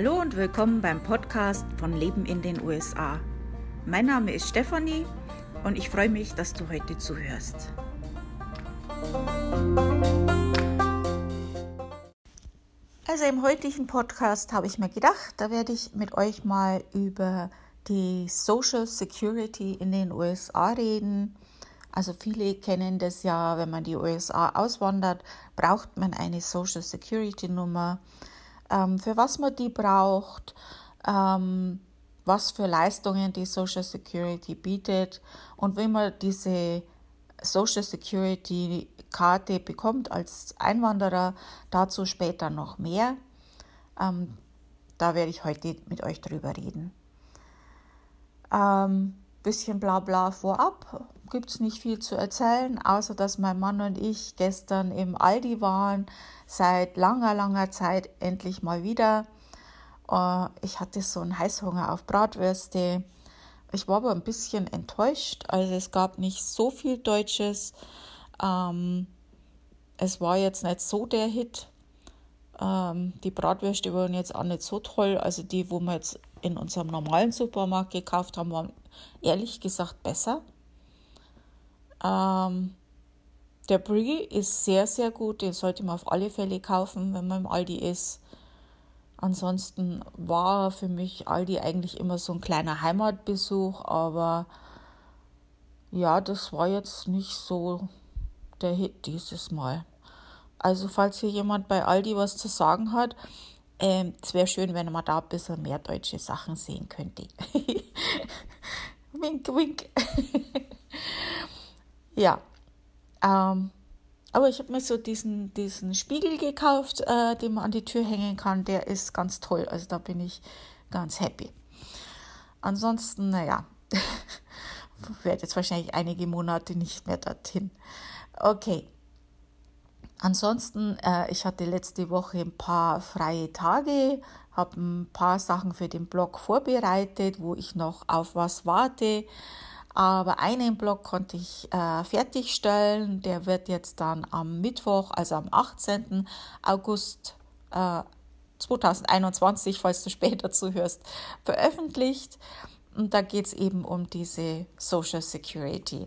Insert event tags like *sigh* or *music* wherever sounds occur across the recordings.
Hallo und willkommen beim Podcast von Leben in den USA. Mein Name ist Stefanie und ich freue mich, dass du heute zuhörst. Also im heutigen Podcast habe ich mir gedacht, da werde ich mit euch mal über die Social Security in den USA reden. Also viele kennen das ja, wenn man die USA auswandert, braucht man eine Social Security Nummer. Ähm, für was man die braucht, ähm, was für Leistungen die Social Security bietet und wie man diese Social Security Karte bekommt als Einwanderer. Dazu später noch mehr. Ähm, da werde ich heute mit euch drüber reden. Ähm, bisschen Blabla vorab. Gibt es nicht viel zu erzählen, außer dass mein Mann und ich gestern im Aldi waren. Seit langer, langer Zeit endlich mal wieder. Äh, ich hatte so einen Heißhunger auf Bratwürste. Ich war aber ein bisschen enttäuscht. Also es gab nicht so viel Deutsches. Ähm, es war jetzt nicht so der Hit. Ähm, die Bratwürste waren jetzt auch nicht so toll. Also die, wo wir jetzt in unserem normalen Supermarkt gekauft haben, waren ehrlich gesagt besser. Ähm, der Brie ist sehr, sehr gut. Den sollte man auf alle Fälle kaufen, wenn man im Aldi ist. Ansonsten war für mich Aldi eigentlich immer so ein kleiner Heimatbesuch, aber ja, das war jetzt nicht so der Hit dieses Mal. Also falls hier jemand bei Aldi was zu sagen hat, ähm, es wäre schön, wenn man da ein bisschen mehr deutsche Sachen sehen könnte. *laughs* wink, wink. *laughs* ja. Ähm, aber ich habe mir so diesen, diesen Spiegel gekauft, äh, den man an die Tür hängen kann. Der ist ganz toll. Also da bin ich ganz happy. Ansonsten, naja, *laughs* werde jetzt wahrscheinlich einige Monate nicht mehr dorthin. Okay. Ansonsten, äh, ich hatte letzte Woche ein paar freie Tage, habe ein paar Sachen für den Blog vorbereitet, wo ich noch auf was warte. Aber einen Blog konnte ich äh, fertigstellen. Der wird jetzt dann am Mittwoch, also am 18. August äh, 2021, falls du *laughs* später zuhörst, veröffentlicht. Und da geht es eben um diese Social Security.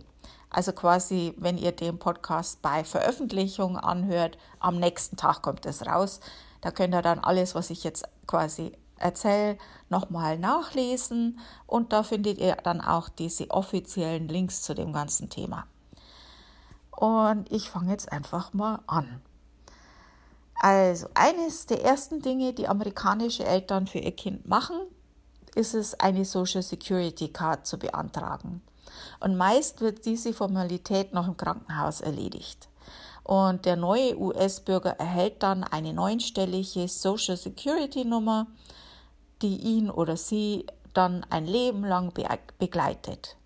Also quasi, wenn ihr den Podcast bei Veröffentlichung anhört, am nächsten Tag kommt es raus. Da könnt ihr dann alles, was ich jetzt quasi erzähle, nochmal nachlesen und da findet ihr dann auch diese offiziellen Links zu dem ganzen Thema. Und ich fange jetzt einfach mal an. Also eines der ersten Dinge, die amerikanische Eltern für ihr Kind machen, ist es, eine Social Security Card zu beantragen. Und meist wird diese Formalität noch im Krankenhaus erledigt. Und der neue US-Bürger erhält dann eine neunstellige Social Security Nummer, die ihn oder sie dann ein Leben lang begleitet.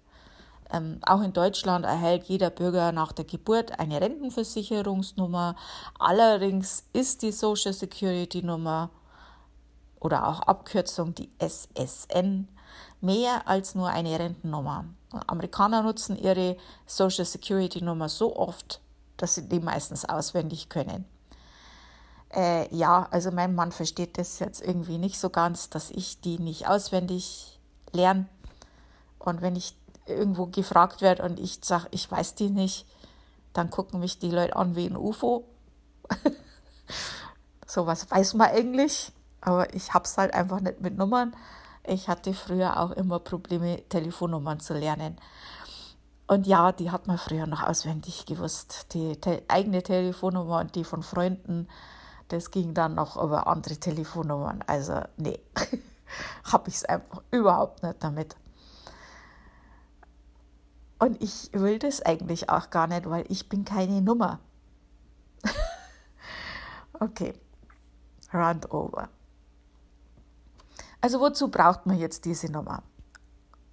Ähm, auch in Deutschland erhält jeder Bürger nach der Geburt eine Rentenversicherungsnummer. Allerdings ist die Social Security Nummer oder auch Abkürzung die SSN mehr als nur eine Rentennummer. Amerikaner nutzen ihre Social Security Nummer so oft, dass sie die meistens auswendig können. Äh, ja, also mein Mann versteht das jetzt irgendwie nicht so ganz, dass ich die nicht auswendig lerne. Und wenn ich irgendwo gefragt werde und ich sage, ich weiß die nicht, dann gucken mich die Leute an wie ein UFO. *laughs* Sowas weiß man eigentlich, aber ich hab's halt einfach nicht mit Nummern. Ich hatte früher auch immer Probleme, Telefonnummern zu lernen. Und ja, die hat man früher noch auswendig gewusst. Die te eigene Telefonnummer und die von Freunden, das ging dann noch über andere Telefonnummern. Also, nee, *laughs* habe ich es einfach überhaupt nicht damit. Und ich will das eigentlich auch gar nicht, weil ich bin keine Nummer. *laughs* okay, round over. Also wozu braucht man jetzt diese Nummer?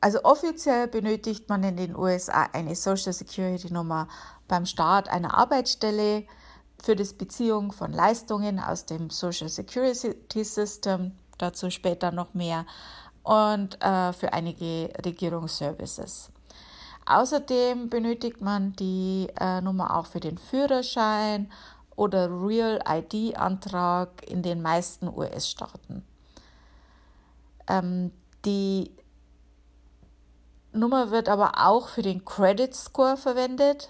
Also offiziell benötigt man in den USA eine Social Security Nummer beim Start einer Arbeitsstelle für die Beziehung von Leistungen aus dem Social Security System, dazu später noch mehr, und äh, für einige Regierungsservices. Außerdem benötigt man die äh, Nummer auch für den Führerschein oder Real ID-Antrag in den meisten US-Staaten. Ähm, die Nummer wird aber auch für den Credit Score verwendet.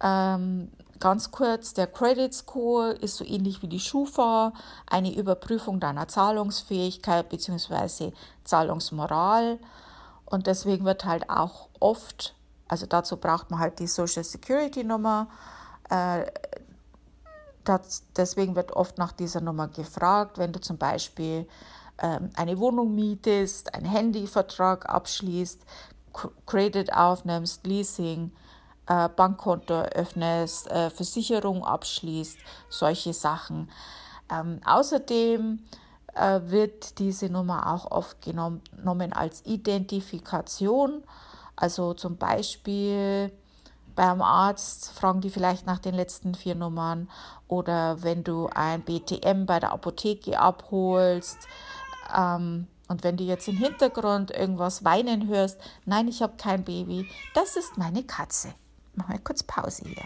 Ähm, ganz kurz, der Credit Score ist so ähnlich wie die Schufa, eine Überprüfung deiner Zahlungsfähigkeit bzw. Zahlungsmoral. Und deswegen wird halt auch oft, also dazu braucht man halt die Social Security Nummer. Äh, das, deswegen wird oft nach dieser Nummer gefragt, wenn du zum Beispiel eine Wohnung mietest, einen Handyvertrag abschließt, Credit aufnimmst, Leasing, äh, Bankkonto öffnest, äh, Versicherung abschließt, solche Sachen. Ähm, außerdem äh, wird diese Nummer auch oft genommen als Identifikation. Also zum Beispiel beim Arzt fragen die vielleicht nach den letzten vier Nummern oder wenn du ein BTM bei der Apotheke abholst. Ähm, und wenn du jetzt im Hintergrund irgendwas weinen hörst, nein, ich habe kein Baby, das ist meine Katze. Machen wir kurz Pause hier.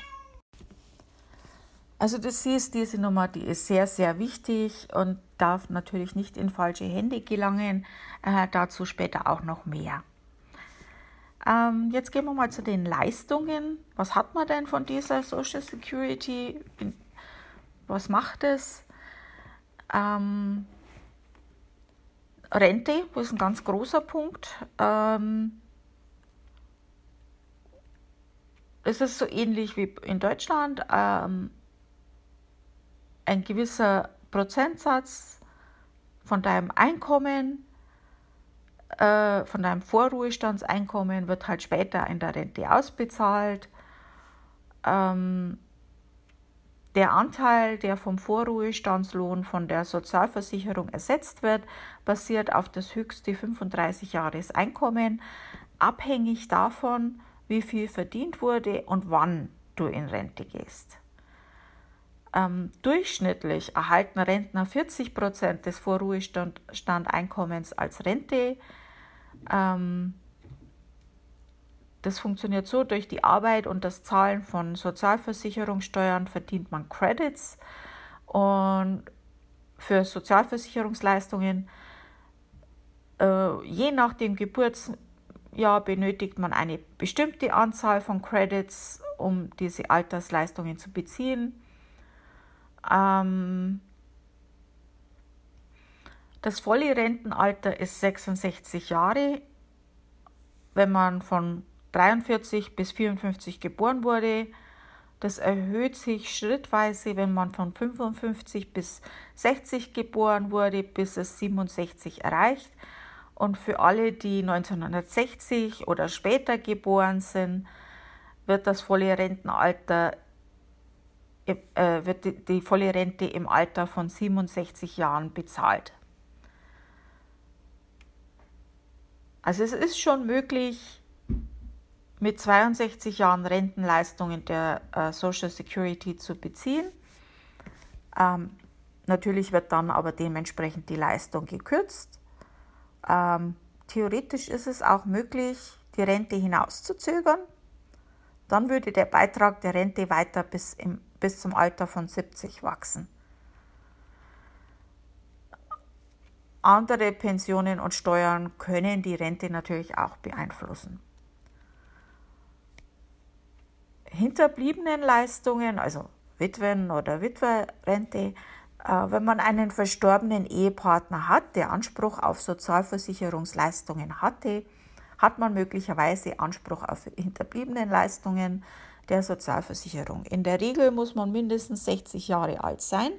Also du siehst, diese Nummer, die ist sehr, sehr wichtig und darf natürlich nicht in falsche Hände gelangen. Äh, dazu später auch noch mehr. Ähm, jetzt gehen wir mal zu den Leistungen. Was hat man denn von dieser Social Security? Was macht es? Ähm, Rente, das ist ein ganz großer Punkt. Ähm, es ist so ähnlich wie in Deutschland. Ähm, ein gewisser Prozentsatz von deinem Einkommen, äh, von deinem Vorruhestandseinkommen wird halt später in der Rente ausbezahlt. Ähm, der Anteil, der vom Vorruhestandslohn von der Sozialversicherung ersetzt wird, basiert auf das höchste 35 Jahres Einkommen, abhängig davon, wie viel verdient wurde und wann du in Rente gehst. Ähm, durchschnittlich erhalten Rentner 40 Prozent des Vorruhestandeinkommens als Rente. Ähm, das funktioniert so, durch die Arbeit und das Zahlen von Sozialversicherungssteuern verdient man Credits und für Sozialversicherungsleistungen, äh, je nach dem Geburtsjahr benötigt man eine bestimmte Anzahl von Credits, um diese Altersleistungen zu beziehen. Ähm, das volle Rentenalter ist 66 Jahre. Wenn man von 43 bis 54 geboren wurde. Das erhöht sich schrittweise, wenn man von 55 bis 60 geboren wurde, bis es 67 erreicht. Und für alle, die 1960 oder später geboren sind, wird das volle Rentenalter äh, wird die, die volle Rente im Alter von 67 Jahren bezahlt. Also es ist schon möglich, mit 62 Jahren Rentenleistungen der äh, Social Security zu beziehen. Ähm, natürlich wird dann aber dementsprechend die Leistung gekürzt. Ähm, theoretisch ist es auch möglich, die Rente hinauszuzögern. Dann würde der Beitrag der Rente weiter bis, im, bis zum Alter von 70 wachsen. Andere Pensionen und Steuern können die Rente natürlich auch beeinflussen. Hinterbliebenen Leistungen, also Witwen- oder Witwerrente, äh, wenn man einen verstorbenen Ehepartner hat, der Anspruch auf Sozialversicherungsleistungen hatte, hat man möglicherweise Anspruch auf hinterbliebenen Leistungen der Sozialversicherung. In der Regel muss man mindestens 60 Jahre alt sein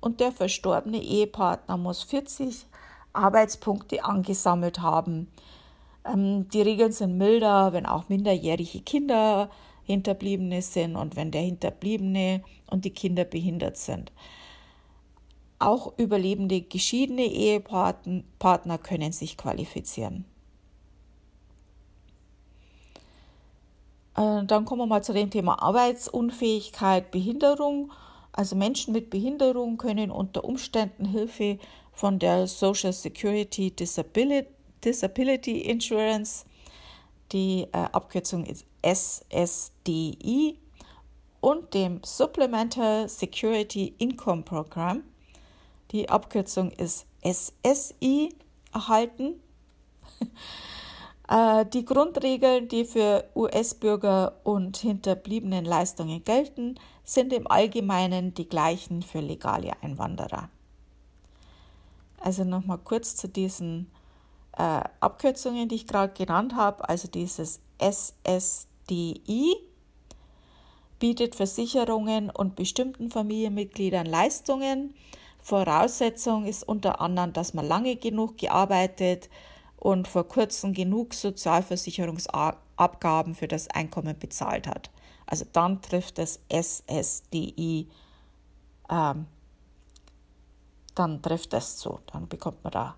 und der verstorbene Ehepartner muss 40 Arbeitspunkte angesammelt haben. Ähm, die Regeln sind milder, wenn auch minderjährige Kinder Hinterbliebene sind und wenn der Hinterbliebene und die Kinder behindert sind. Auch überlebende geschiedene Ehepartner können sich qualifizieren. Äh, dann kommen wir mal zu dem Thema Arbeitsunfähigkeit, Behinderung. Also Menschen mit Behinderung können unter Umständen Hilfe von der Social Security Disability, Disability Insurance, die äh, Abkürzung ist SSDI und dem Supplemental Security Income Program. Die Abkürzung ist SSI, erhalten. *laughs* Äh, die Grundregeln, die für US-Bürger und hinterbliebenen Leistungen gelten, sind im Allgemeinen die gleichen für legale Einwanderer. Also nochmal kurz zu diesen äh, Abkürzungen, die ich gerade genannt habe. Also dieses SSDI bietet Versicherungen und bestimmten Familienmitgliedern Leistungen. Voraussetzung ist unter anderem, dass man lange genug gearbeitet, und vor kurzem genug Sozialversicherungsabgaben für das Einkommen bezahlt hat. Also dann trifft das SSDI, ähm, dann trifft das zu, dann bekommt man da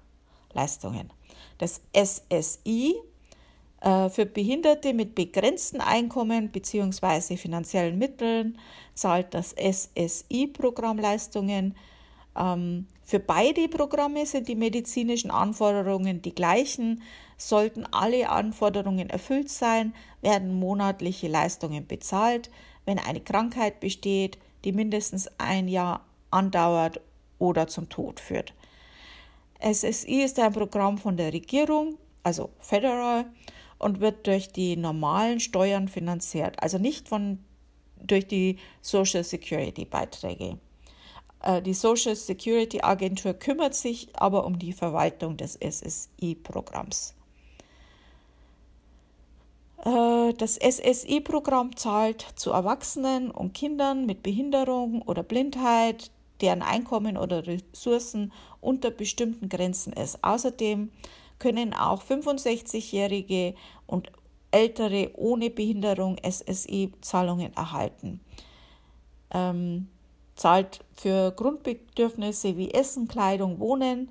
Leistungen. Das SSI äh, für Behinderte mit begrenzten Einkommen bzw. finanziellen Mitteln zahlt das SSI-Programm Leistungen ähm, für beide Programme sind die medizinischen Anforderungen die gleichen. Sollten alle Anforderungen erfüllt sein, werden monatliche Leistungen bezahlt, wenn eine Krankheit besteht, die mindestens ein Jahr andauert oder zum Tod führt. SSI ist ein Programm von der Regierung, also federal, und wird durch die normalen Steuern finanziert, also nicht von, durch die Social Security Beiträge. Äh, die Social Security Agentur kümmert sich aber um die Verwaltung des SSI-Programms. Äh, das SSI-Programm zahlt zu Erwachsenen und Kindern mit Behinderung oder Blindheit, deren Einkommen oder Ressourcen unter bestimmten Grenzen ist. Außerdem können auch 65-Jährige und Ältere ohne Behinderung SSI-Zahlungen erhalten. Ähm, zahlt für Grundbedürfnisse wie Essen, Kleidung, Wohnen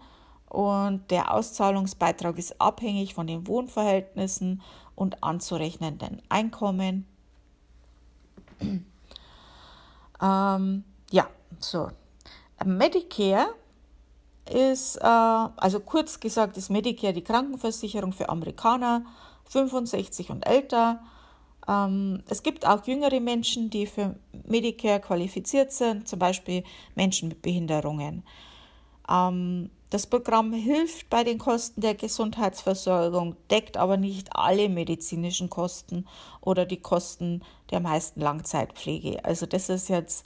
und der Auszahlungsbeitrag ist abhängig von den Wohnverhältnissen und anzurechnenden Einkommen. *clears throat* ähm, ja, so. Medicare ist, äh, also kurz gesagt, ist Medicare die Krankenversicherung für Amerikaner 65 und älter ähm, es gibt auch jüngere Menschen, die für Medicare qualifiziert sind, zum Beispiel Menschen mit Behinderungen. Ähm, das Programm hilft bei den Kosten der Gesundheitsversorgung, deckt aber nicht alle medizinischen Kosten oder die Kosten der meisten Langzeitpflege. Also das ist jetzt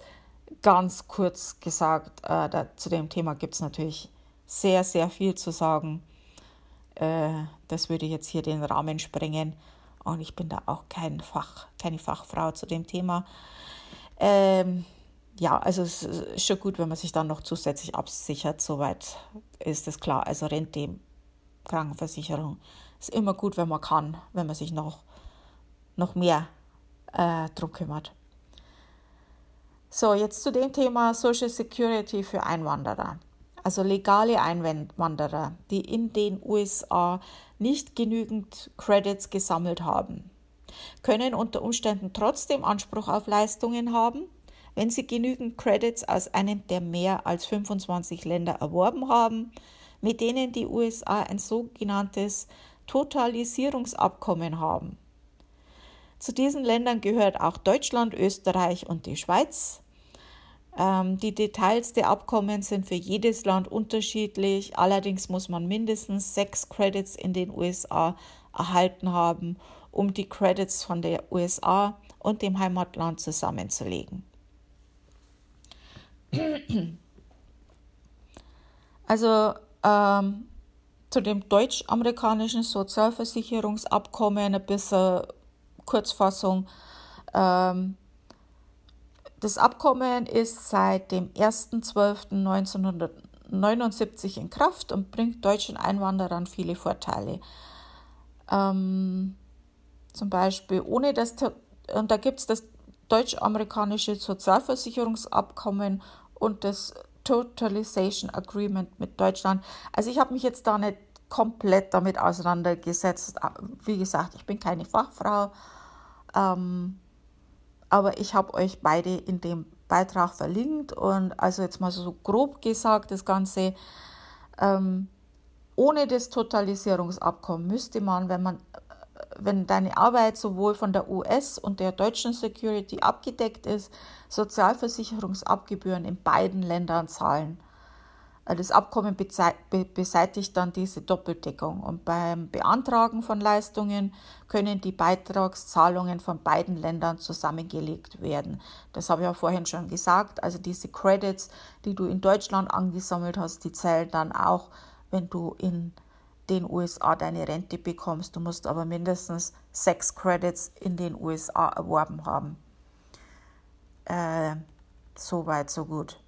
ganz kurz gesagt. Äh, da, zu dem Thema gibt es natürlich sehr, sehr viel zu sagen. Äh, das würde jetzt hier den Rahmen sprengen. Und ich bin da auch kein Fach, keine Fachfrau zu dem Thema. Ähm, ja, also es ist schon gut, wenn man sich dann noch zusätzlich absichert. Soweit ist es klar. Also Rente, Krankenversicherung ist immer gut, wenn man kann, wenn man sich noch, noch mehr äh, drum kümmert. So, jetzt zu dem Thema Social Security für Einwanderer also legale Einwanderer, die in den USA nicht genügend Credits gesammelt haben, können unter Umständen trotzdem Anspruch auf Leistungen haben, wenn sie genügend Credits aus einem der mehr als 25 Länder erworben haben, mit denen die USA ein sogenanntes Totalisierungsabkommen haben. Zu diesen Ländern gehört auch Deutschland, Österreich und die Schweiz. Ähm, die Details der Abkommen sind für jedes Land unterschiedlich. Allerdings muss man mindestens sechs Credits in den USA erhalten haben, um die Credits von der USA und dem Heimatland zusammenzulegen. Also ähm, zu dem deutsch-amerikanischen Sozialversicherungsabkommen ein bisschen Kurzfassung. Ähm, das Abkommen ist seit dem 1.12.1979 in Kraft und bringt deutschen Einwanderern viele Vorteile. Ähm, zum Beispiel ohne das, und da gibt es das deutsch-amerikanische Sozialversicherungsabkommen und das Totalization Agreement mit Deutschland. Also ich habe mich jetzt da nicht komplett damit auseinandergesetzt. Wie gesagt, ich bin keine Fachfrau. Ähm, aber ich habe euch beide in dem Beitrag verlinkt und also jetzt mal so grob gesagt, das Ganze ähm, ohne das Totalisierungsabkommen müsste man, wenn man wenn deine Arbeit sowohl von der US und der deutschen Security abgedeckt ist, Sozialversicherungsabgebühren in beiden Ländern zahlen. Äh, das Abkommen beseitigt dann diese Doppeldeckung und beim Beantragen von Leistungen können die Beitragszahlungen von beiden Ländern zusammengelegt werden. Das habe ich ja vorhin schon gesagt. Also diese Credits, die du in Deutschland angesammelt hast, die zählen dann auch, wenn du in den USA deine Rente bekommst. Du musst aber mindestens sechs Credits in den USA erworben haben. Äh, so weit, so gut.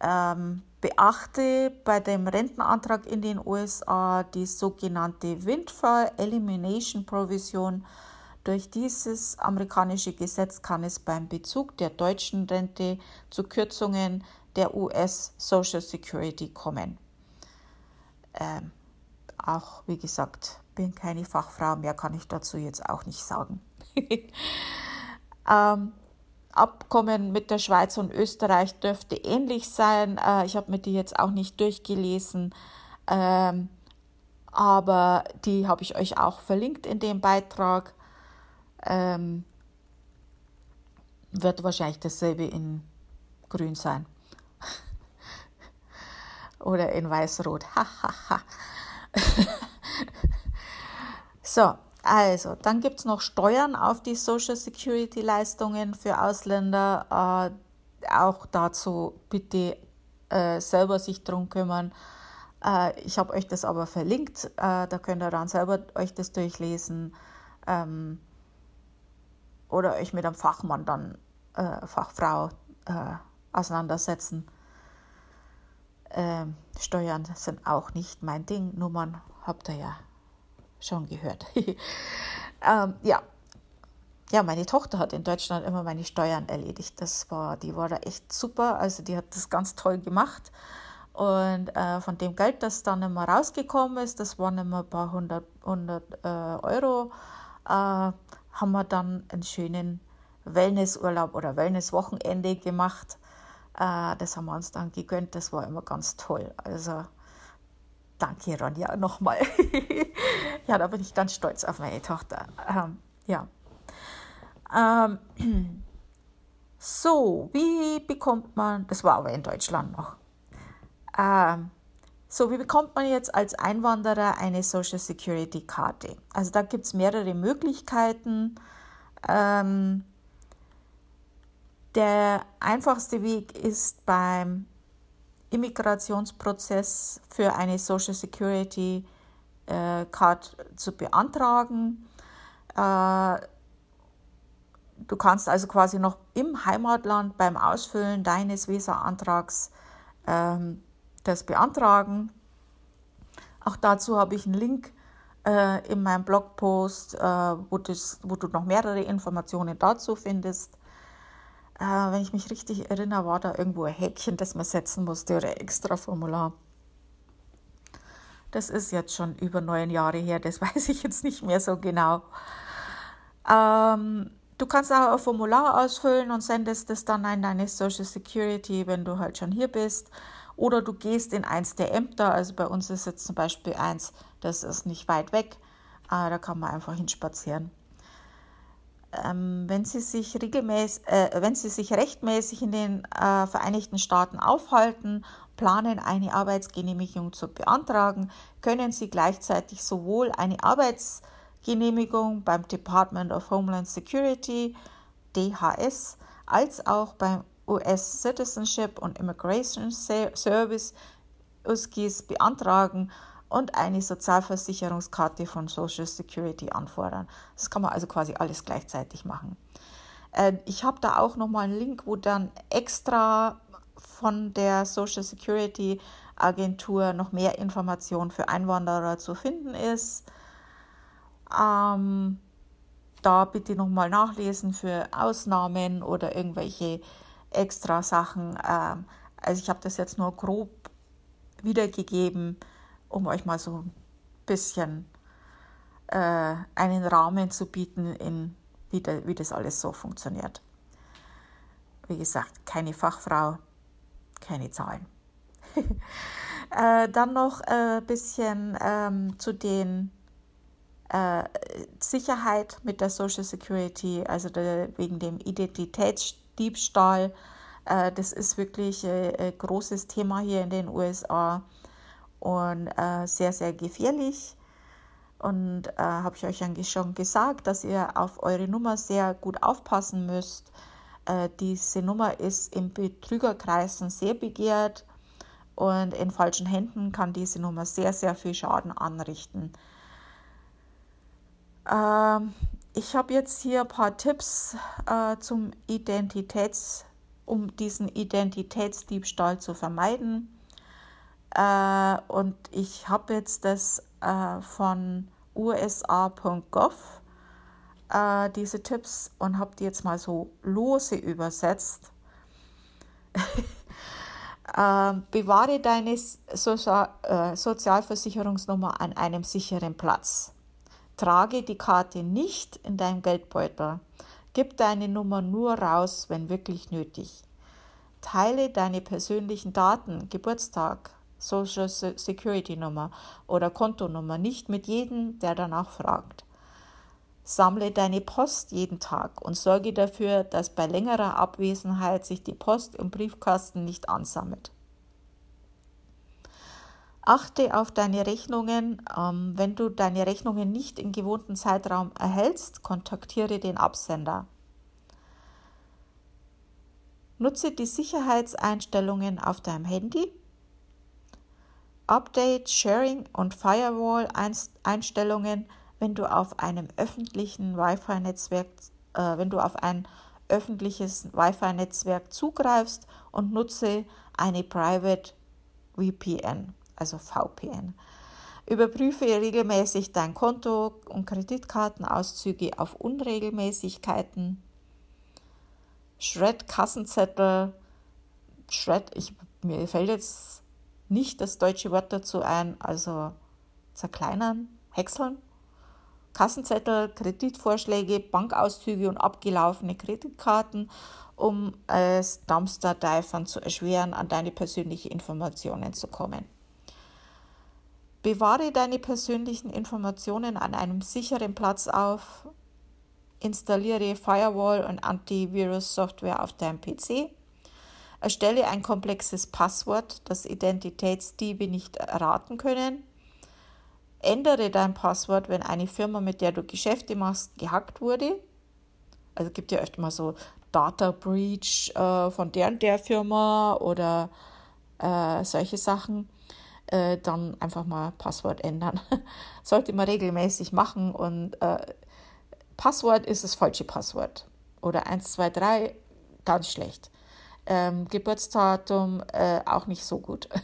Ähm, beachte bei dem Rentenantrag in den USA die sogenannte Windfall Elimination Provision. Durch dieses amerikanische Gesetz kann es beim Bezug der deutschen Rente zu Kürzungen der US Social Security kommen. Ähm, auch wie gesagt, bin keine Fachfrau, mehr kann ich dazu jetzt auch nicht sagen. *laughs* ähm, Abkommen mit der Schweiz und Österreich dürfte ähnlich sein. Äh, ich habe mir die jetzt auch nicht durchgelesen, ähm, aber die habe ich euch auch verlinkt in dem Beitrag. Ähm, wird wahrscheinlich dasselbe in Grün sein. *laughs* Oder in Weiß-Rot. *laughs* so, also, dann gibt es noch Steuern auf die Social Security Leistungen für Ausländer. Äh, auch dazu bitte äh, selber sich drum kümmern. Äh, ich habe euch das aber verlinkt. Äh, da könnt ihr dann selber euch das durchlesen ähm, oder euch mit einem Fachmann dann, äh, Fachfrau äh, auseinandersetzen. Ähm, Steuern sind auch nicht mein Ding. Nummern habt ihr ja schon gehört. *laughs* ähm, ja. Ja, meine Tochter hat in Deutschland immer meine Steuern erledigt. Das war, die war da echt super. Also die hat das ganz toll gemacht. Und äh, von dem Geld, das dann immer rausgekommen ist, das waren immer ein paar hundert, hundert äh, Euro, äh, haben wir dann einen schönen Wellnessurlaub oder Wellnesswochenende gemacht. Äh, das haben wir uns dann gegönnt. Das war immer ganz toll. Also Danke, Ronja, nochmal. *laughs* ja, da bin ich ganz stolz auf meine Tochter. Ähm, ja. Ähm, *clears throat* so, wie bekommt man, das war aber in Deutschland noch. Ähm, so, wie bekommt man jetzt als Einwanderer eine Social Security Karte? Also da gibt es mehrere Möglichkeiten. Ähm, der einfachste Weg ist beim Immigrationsprozess für eine Social Security äh, Card zu beantragen. Äh, du kannst also quasi noch im Heimatland beim Ausfüllen deines Visa-Antrags ähm, das beantragen. Auch dazu habe ich einen Link äh, in meinem Blogpost, äh, wo, das, wo du noch mehrere Informationen dazu findest. Äh, wenn ich mich richtig erinnere, war da irgendwo ein Häkchen, das man setzen musste oder ein extra Formular. Das ist jetzt schon über neun Jahre her, das *laughs* weiß ich jetzt nicht mehr so genau. Ähm, du kannst auch ein Formular ausfüllen und sendest es dann an deine Social Security, wenn du halt schon hier bist. Oder du gehst in eins der Ämter, also bei uns ist jetzt zum Beispiel eins, das ist nicht weit weg, äh, da kann man einfach hinspazieren wenn, sie sich regelmäßig, äh, wenn sie sich rechtmäßig in den äh, Vereinigten Staaten aufhalten, planen, eine Arbeitsgenehmigung zu beantragen, können sie gleichzeitig sowohl eine Arbeitsgenehmigung beim Department of Homeland Security, DHS, als auch beim US Citizenship und Immigration Service USCIS beantragen und eine Sozialversicherungskarte von Social Security anfordern. Das kann man also quasi alles gleichzeitig machen. Äh, ich habe da auch nochmal einen Link, wo dann extra von der Social Security Agentur noch mehr Informationen für Einwanderer zu finden ist. Ähm, da bitte nochmal nachlesen für Ausnahmen oder irgendwelche extra Sachen. Ähm, also ich habe das jetzt nur grob wiedergegeben um euch mal so ein bisschen äh, einen Rahmen zu bieten, in, wie, de, wie das alles so funktioniert. Wie gesagt, keine Fachfrau, keine Zahlen. *laughs* äh, dann noch ein äh, bisschen ähm, zu den äh, Sicherheit mit der Social Security, also der, wegen dem Identitätsdiebstahl Äh, das ist wirklich ein äh, großes Thema hier in den USA und äh, sehr, sehr gefährlich. Und äh, habe ich euch eigentlich schon gesagt, dass ihr auf eure Nummer sehr gut aufpassen müsst. Äh, diese Nummer ist in Betrügerkreisen sehr begehrt und in falschen Händen kann diese Nummer sehr, sehr viel Schaden anrichten. Ähm, ich habe jetzt hier ein paar Tipps äh, zum Identitäts, um diesen Identitätsdiebstahl zu vermeiden. Äh, und ich habe jetzt das äh, von usa.gov, äh, diese Tipps, und habe die jetzt mal so lose übersetzt. *laughs* Ähm, bewahre deine Sozial äh, Sozialversicherungsnummer an einem sicheren Platz. Trage die Karte nicht in deinem Geldbeutel. Gib deine Nummer nur raus, wenn wirklich nötig. Teile deine persönlichen Daten, Geburtstag, Social Security Nummer oder Kontonummer nicht mit jedem, der danach fragt. Sammle deine Post jeden Tag und sorge dafür, dass bei längerer Abwesenheit sich die Post im Briefkasten nicht ansammelt. Achte auf deine Rechnungen. Ähm, wenn du deine Rechnungen nicht im gewohnten Zeitraum erhältst, kontaktiere den Absender. Nutze die Sicherheitseinstellungen auf deinem Handy Update, Sharing und Firewall-Einstellungen, wenn du auf einem öffentlichen Wi-Fi-Netzwerk, äh, wenn du auf ein öffentliches Wi-Fi-Netzwerk zugreifst und nutze eine Private VPN, also VPN. Überprüfe regelmäßig dein Konto und Kreditkartenauszüge auf Unregelmäßigkeiten. Shred Kassenzettel. Shred, ich, mir fällt jetzt nicht das deutsche Wort dazu ein, also zerkleinern, häckseln. Kassenzettel, Kreditvorschläge, Bankauszüge und abgelaufene Kreditkarten, um es Dumpster-Divern zu erschweren, an deine persönlichen Informationen zu kommen. Bewahre deine persönlichen Informationen an einem sicheren Platz auf. Installiere Firewall und Antivirus-Software auf deinem PC. Erstelle ein komplexes Passwort, das Identitätsdiebe nicht erraten können. Ändere dein Passwort, wenn eine Firma, mit der du Geschäfte machst, gehackt wurde. Also gibt ja öfter mal so Data Breach äh, von der und der Firma oder äh, solche Sachen. Äh, dann einfach mal Passwort ändern. *laughs* Sollte man regelmäßig machen und äh, Passwort ist das falsche Passwort. Oder 1, 2, 3, ganz schlecht ähm, Geburtsdatum äh, auch nicht so gut. *laughs*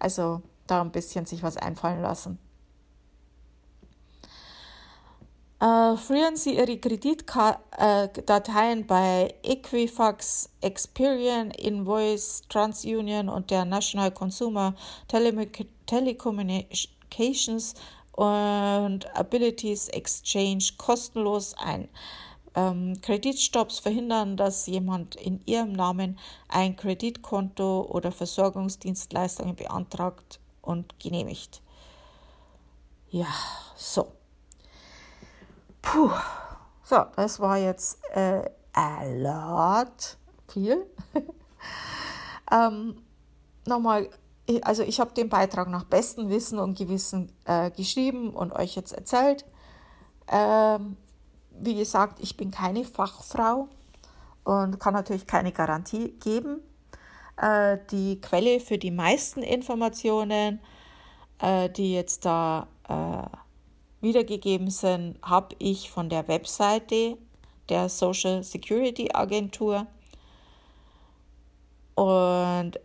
Also da ein bisschen sich was einfallen lassen. Äh, führen Sie Ihre Kreditdateien bei Equifax, Experian, Invoice, TransUnion und der National Consumer Telecommunications und Abilities Exchange kostenlos ein. Ähm, Kreditstopps verhindern, dass jemand in ihrem Namen ein Kreditkonto oder Versorgungsdienstleistungen beantragt und genehmigt. Ja, so. Puh. So, das war jetzt äh, a lot, viel. *laughs* ähm, nochmal, also ich habe den Beitrag nach bestem Wissen und Gewissen äh, geschrieben und euch jetzt erzählt. Ähm, wie gesagt, ich bin keine Fachfrau und kann natürlich keine Garantie geben. Äh, die Quelle für die meisten Informationen, äh, die jetzt da äh, wiedergegeben sind, habe ich von der Webseite der Social Security Agentur. Und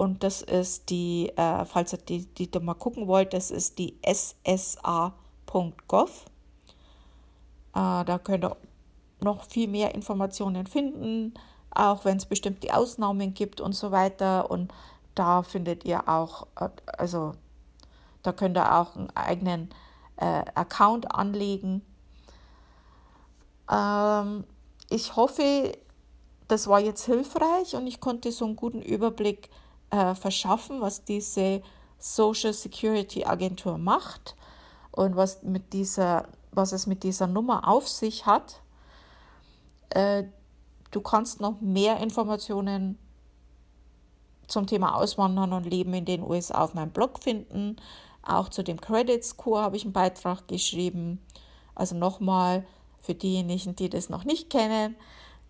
Und das ist die, äh, falls ihr die, die, die mal gucken wollt, das ist die ssa.gov. Äh, da könnt ihr noch viel mehr Informationen finden, auch wenn es bestimmte Ausnahmen gibt und so weiter. Und da findet ihr auch, äh, also da könnt ihr auch einen eigenen äh, Account anlegen. Ähm, ich hoffe, das war jetzt hilfreich und ich konnte so einen guten Überblick äh, verschaffen, was diese Social Security Agentur macht und was mit dieser was es mit dieser Nummer auf sich hat. Äh, du kannst noch mehr Informationen zum Thema Auswandern und Leben in den USA auf meinem Blog finden. Auch zu dem Credit Score habe ich einen Beitrag geschrieben. Also nochmal für diejenigen, die das noch nicht kennen.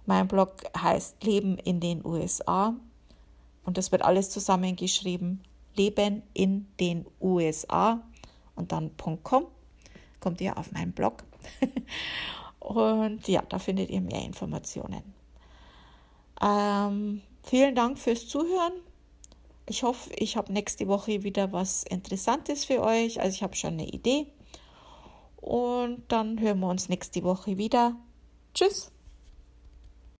Mein Blog heißt Leben in den USA und das wird alles zusammengeschrieben. Leben in den USA und dann .com kommt ihr auf meinen Blog. *laughs* und ja, da findet ihr mehr Informationen. Ähm, vielen Dank fürs Zuhören. Ich hoffe, ich habe nächste Woche wieder was Interessantes für euch. Also ich habe schon eine Idee. Und dann hören wir uns nächste Woche wieder. Tschüss.